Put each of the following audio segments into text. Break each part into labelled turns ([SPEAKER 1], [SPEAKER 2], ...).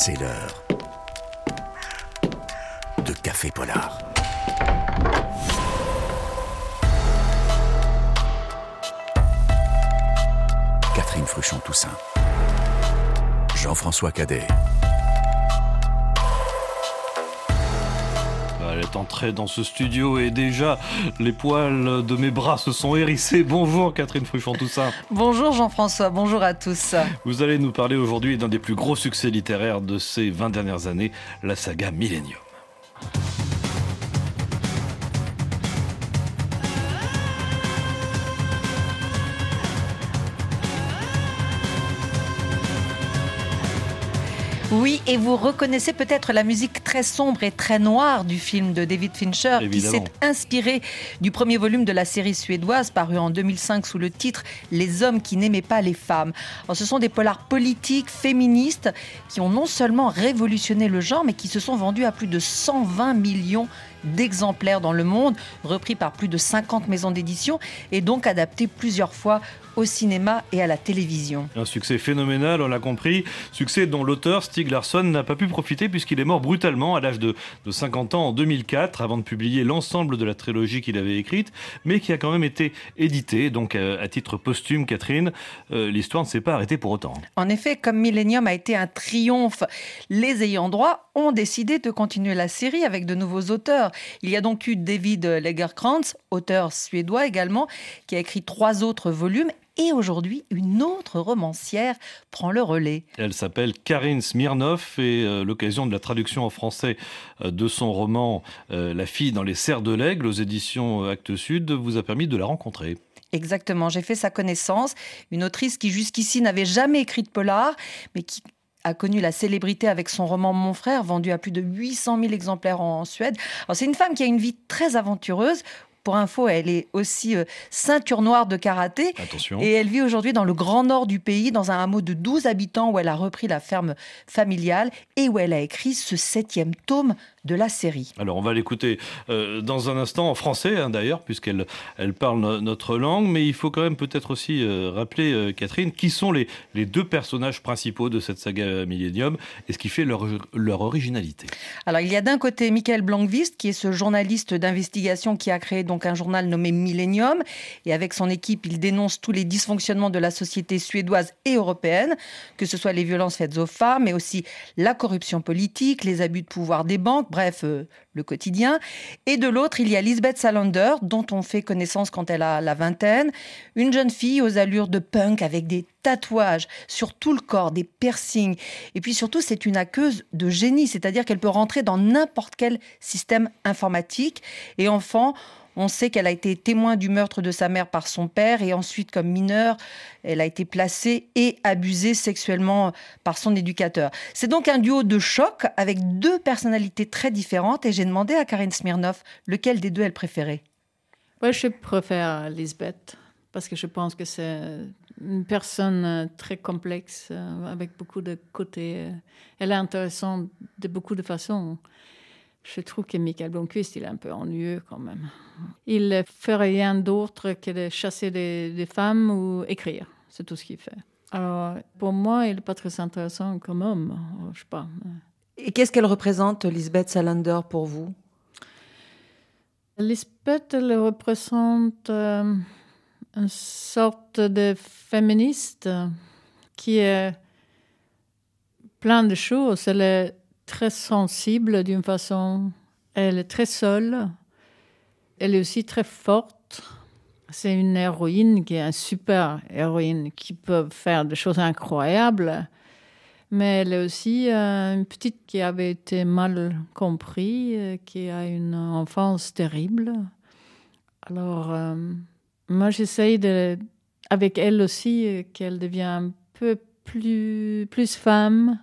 [SPEAKER 1] C'est l'heure de Café Polar. Catherine Fruchon-Toussaint. Jean-François Cadet.
[SPEAKER 2] Entrée dans ce studio et déjà les poils de mes bras se sont hérissés. Bonjour Catherine Fruchon-Toussaint.
[SPEAKER 3] bonjour Jean-François, bonjour à tous.
[SPEAKER 2] Vous allez nous parler aujourd'hui d'un des plus gros succès littéraires de ces 20 dernières années, la saga Millennium.
[SPEAKER 3] Oui, et vous reconnaissez peut-être la musique très sombre et très noire du film de David Fincher, qui s'est inspiré du premier volume de la série suédoise paru en 2005 sous le titre Les hommes qui n'aimaient pas les femmes. ce sont des polars politiques, féministes, qui ont non seulement révolutionné le genre, mais qui se sont vendus à plus de 120 millions d'exemplaires dans le monde, repris par plus de 50 maisons d'édition et donc adaptés plusieurs fois au cinéma et à la télévision.
[SPEAKER 2] Un succès phénoménal, on l'a compris. Succès dont l'auteur Stieg Larsson n'a pas pu profiter puisqu'il est mort brutalement à l'âge de, 50 ans en 2004 avant de publier l'ensemble de la trilogie qu'il avait écrite, mais qui a quand même été édité. Donc euh, à titre posthume, Catherine, euh, l'histoire ne s'est pas arrêtée pour autant.
[SPEAKER 3] En effet, comme Millennium a été un triomphe, les ayants droit ont décidé de continuer la série avec de nouveaux auteurs. Il y a donc eu David Lagerkrantz, auteur suédois également, qui a écrit trois autres volumes et aujourd'hui, une autre romancière prend le relais.
[SPEAKER 2] Elle s'appelle Karine Smirnov et euh, l'occasion de la traduction en français euh, de son roman euh, La fille dans les serres de l'aigle aux éditions Actes Sud vous a permis de la rencontrer.
[SPEAKER 3] Exactement, j'ai fait sa connaissance, une autrice qui jusqu'ici n'avait jamais écrit de polar, mais qui a connu la célébrité avec son roman Mon frère, vendu à plus de 800 000 exemplaires en Suède. C'est une femme qui a une vie très aventureuse pour info, elle est aussi euh, ceinture noire de karaté.
[SPEAKER 2] Attention.
[SPEAKER 3] Et elle vit aujourd'hui dans le grand nord du pays, dans un hameau de 12 habitants où elle a repris la ferme familiale et où elle a écrit ce septième tome de la série.
[SPEAKER 2] Alors on va l'écouter euh, dans un instant en français hein, d'ailleurs puisqu'elle elle parle notre langue, mais il faut quand même peut-être aussi euh, rappeler euh, Catherine qui sont les, les deux personnages principaux de cette saga Millennium et ce qui fait leur, leur originalité.
[SPEAKER 3] Alors il y a d'un côté Michael Blankvist qui est ce journaliste d'investigation qui a créé donc un journal nommé Millennium et avec son équipe il dénonce tous les dysfonctionnements de la société suédoise et européenne, que ce soit les violences faites aux femmes, mais aussi la corruption politique, les abus de pouvoir des banques bref, euh, le quotidien. Et de l'autre, il y a Lisbeth Salander, dont on fait connaissance quand elle a la vingtaine. Une jeune fille aux allures de punk avec des tatouages sur tout le corps, des piercings. Et puis surtout, c'est une aqueuse de génie, c'est-à-dire qu'elle peut rentrer dans n'importe quel système informatique. Et enfant, on sait qu'elle a été témoin du meurtre de sa mère par son père et ensuite, comme mineure, elle a été placée et abusée sexuellement par son éducateur. C'est donc un duo de choc avec deux personnalités très différentes et j'ai demandé à Karine Smirnov lequel des deux elle préférait.
[SPEAKER 4] Moi, je préfère Lisbeth parce que je pense que c'est une personne très complexe euh, avec beaucoup de côtés. Elle est intéressante de beaucoup de façons. Je trouve que Michael Blomqvist, il est un peu ennuyeux quand même. Il ne fait rien d'autre que de chasser des, femmes ou écrire. C'est tout ce qu'il fait. Alors, pour moi, il n'est pas très intéressant comme homme. Je sais pas.
[SPEAKER 3] Et qu'est-ce qu'elle représente, Lisbeth Salander, pour vous?
[SPEAKER 4] Lisbeth, elle représente euh, une sorte de féministe qui est plein de choses. Elle est très sensible d'une façon. Elle est très seule. Elle est aussi très forte. C'est une héroïne qui est une super héroïne qui peut faire des choses incroyables. Mais elle est aussi euh, une petite qui avait été mal comprise, euh, qui a une enfance terrible. Alors, euh, moi, j'essaye avec elle aussi, qu'elle devienne un peu plus, plus femme,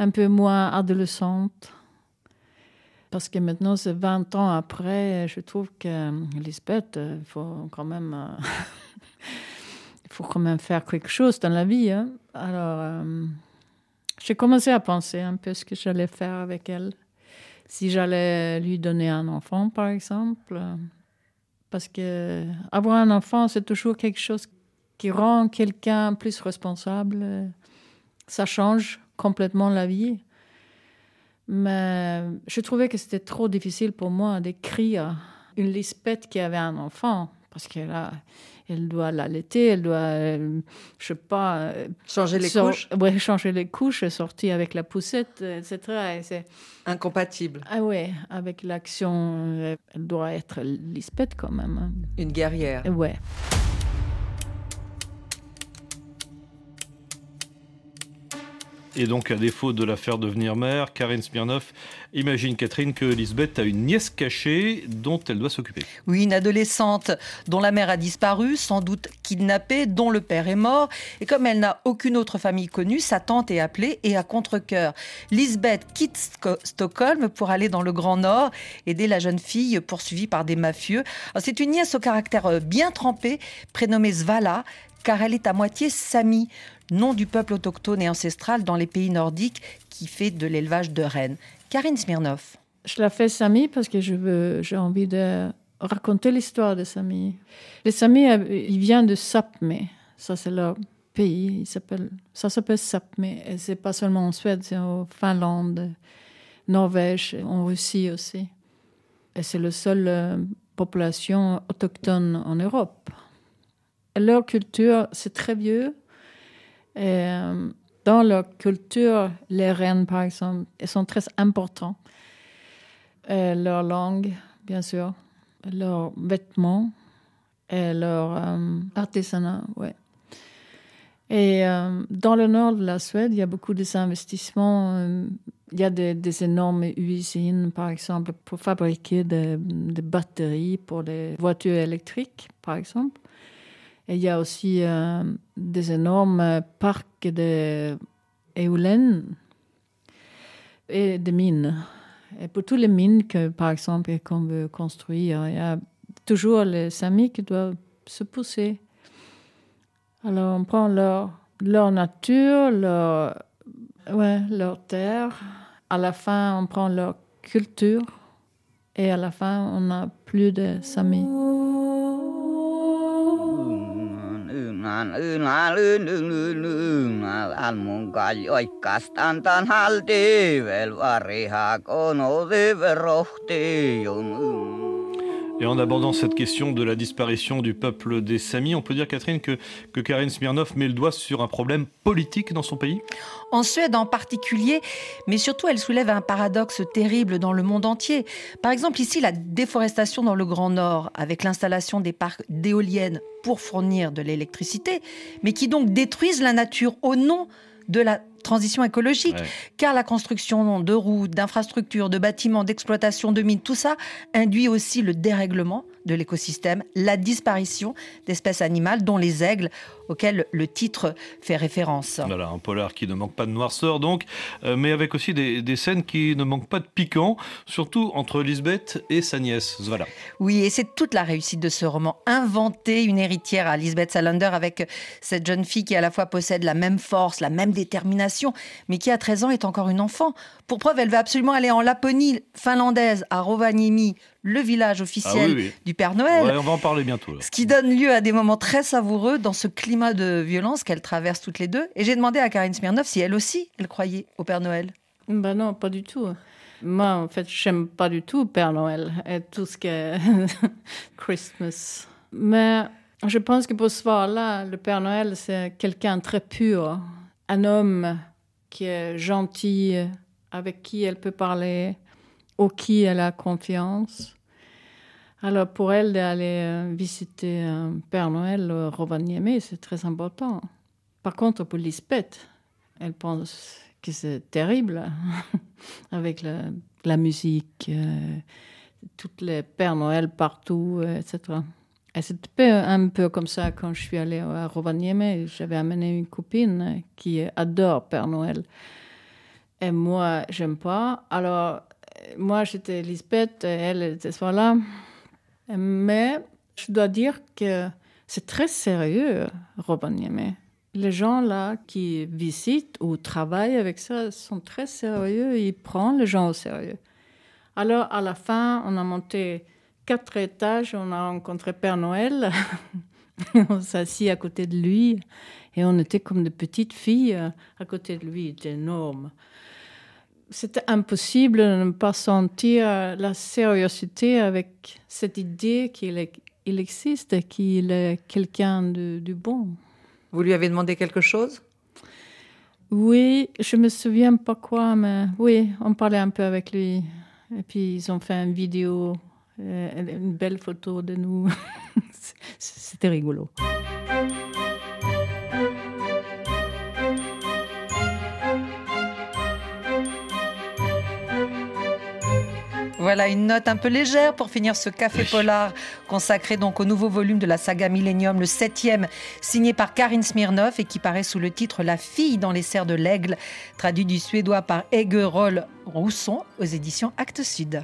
[SPEAKER 4] un peu moins adolescente. Parce que maintenant, c'est 20 ans après, je trouve que Lisbeth, il faut quand même, il faut quand même faire quelque chose dans la vie. Hein. Alors, euh, j'ai commencé à penser un peu ce que j'allais faire avec elle. Si j'allais lui donner un enfant, par exemple. Parce que avoir un enfant, c'est toujours quelque chose qui rend quelqu'un plus responsable. Ça change complètement la vie. Mais je trouvais que c'était trop difficile pour moi d'écrire une Lisbeth qui avait un enfant, parce qu'elle a, elle doit l'allaiter, elle doit, euh, je sais pas, euh,
[SPEAKER 3] changer les couches,
[SPEAKER 4] ouais, changer les couches, sortir avec la poussette, euh, etc. Et c'est
[SPEAKER 3] incompatible.
[SPEAKER 4] ah ouais, avec l'action, elle doit être Lisbeth quand même. hein.
[SPEAKER 3] Une guerrière.
[SPEAKER 4] Ouais.
[SPEAKER 2] Et donc, à défaut de la faire devenir mère, Karine Smirnov imagine, Catherine, que Lisbeth a une nièce cachée dont elle doit s'occuper.
[SPEAKER 3] Oui, une adolescente dont la mère a disparu, sans doute kidnappée, dont le père est mort. Et comme elle n'a aucune autre famille connue, sa tante est appelée et à contre-cœur. Lisbeth quitte Stockholm pour aller dans le Grand Nord, aider la jeune fille poursuivie par des mafieux. C'est une nièce au caractère euh, bien trempé, prénommée Svala, car elle est à moitié Sami, nom du peuple autochtone et ancestral dans les pays nordiques qui fait de l'élevage de rennes. Karine Smirnov.
[SPEAKER 4] Je la fais Sami parce que j'ai envie de raconter l'histoire de Sami. Les Sami, euh, ils viennent de Sápmi. Ça, c'est leur pays. Il ça s'appelle Sápmi. Et c'est pas seulement en Suède, c'est en Finlande, Norvège, en Russie aussi. Et c'est la seule euh, population autochtone en Europe. Leur culture, c'est très vieux. Euh, dans leur culture, les reines, par exemple, elles sont très importantes. Et leur langue, bien sûr, leurs vêtements leur euh, artisanat, ouais. Et euh, dans le nord de la Suède, il y a beaucoup d'investissements. euh, Il y a des, des énormes usines, par exemple, pour fabriquer des, des batteries pour les voitures électriques, par exemple. Il y a aussi euh, des énormes parcs de éoliennes et des mines. Et pour toutes les mines que, par exemple, qu'on veut construire, il y a toujours les samis qui doivent se pousser. Alors, on prend leur, nature, leur, ouais, leur terre. À la fin, on prend leur culture. Et à la fin, on n'a plus de samis.
[SPEAKER 5] Ynnään, ynnään, yn, yn, yn, ynnään, hän mun kaljoikkastan tän halti, vel variha kono rohti, jun.
[SPEAKER 2] Et en abordant cette question de la disparition du peuple des Samis, on peut dire, Catherine, que, que Karine Smirnov met le doigt sur un problème politique dans son pays?
[SPEAKER 3] En Suède en particulier, mais surtout elle soulève un paradoxe terrible dans le monde entier. Par exemple ici, la déforestation dans le Grand Nord, avec l'installation des parcs d'éoliennes pour fournir de l'électricité, mais qui donc détruisent la nature au nom de la transition écologique.
[SPEAKER 2] Ouais.
[SPEAKER 3] Car la construction de routes, d'infrastructures, de bâtiments, d'exploitation de mines, tout ça induit aussi le dérèglement de l'écosystème, la disparition d'espèces animales, dont les aigles, auxquels le titre fait référence.
[SPEAKER 2] Voilà, un polar qui ne manque pas de noirceur, donc, euh, mais avec aussi des, des scènes qui ne manquent pas de piquant, surtout entre Lisbeth et sa nièce. Voilà.
[SPEAKER 3] Oui, et c'est toute la réussite de ce roman. Inventer une héritière à Lisbeth Salander avec cette jeune fille qui à la fois possède la même force, la même détermination, mais qui à 13 ans est encore une enfant. Pour preuve, elle veut absolument aller en Laponie finlandaise, à Rovaniemi, le village officiel
[SPEAKER 2] Ah oui, oui.
[SPEAKER 3] du Père Noël.
[SPEAKER 2] Ouais, on va en parler bientôt. là.
[SPEAKER 3] Ce qui donne lieu à des moments très savoureux dans ce climat de violence qu'elles traversent toutes les deux. Et j'ai demandé à Karine Smirnov si elle aussi, elle croyait au Père Noël.
[SPEAKER 4] Ben non, pas du tout. Moi, en fait, j'aime pas du tout Père Noël et tout ce qui est Christmas. Mais je pense que pour ce soir-là, le Père Noël, c'est quelqu'un très pur. Un homme qui est gentil, avec qui elle peut parler, au qui elle a confiance. Alors pour elle d'aller euh, visiter un Père Noël au Rovaniemi, c'est très important. Par contre, pour Lisbeth, elle pense que c'est terrible avec la, musique, euh, toutes les Pères Noël partout, euh, etc. Et c'était un peu comme ça quand je suis allée à Rovaniemi. J'avais amené une copine qui adore Père Noël. Et moi, j'aime pas. Alors, euh, moi, j'étais Lisbeth, et elle était voilà. Mais je dois dire que c'est très sérieux, Rovaniemi. Les gens là qui visitent ou travaillent avec ça sont très sérieux. Ils prennent les gens au sérieux. Alors, à la fin, on a monté quatre étages. On a rencontré Père Noël. on s'est assis à côté de lui. Et on était comme des petites filles euh, à côté de lui. Il était énorme. C'était impossible de ne pas sentir la sérieuxité avec cette idée qu'il il existe, qu'il est quelqu'un de, de bon.
[SPEAKER 3] Vous lui avez demandé quelque chose?
[SPEAKER 4] Oui, je me souviens pas quoi, mais oui, on parlait un peu avec lui. Et puis ils ont fait une vidéo, euh, une belle photo de nous. C'était rigolo.
[SPEAKER 3] Voilà une note un peu légère pour finir ce café polar consacré donc au nouveau volume de la saga Millennium, le septième, signé par Karin Smirnov et qui paraît sous le titre La fille dans les serres de l'aigle, traduit du suédois par Roll Rousson aux éditions Actes Sud.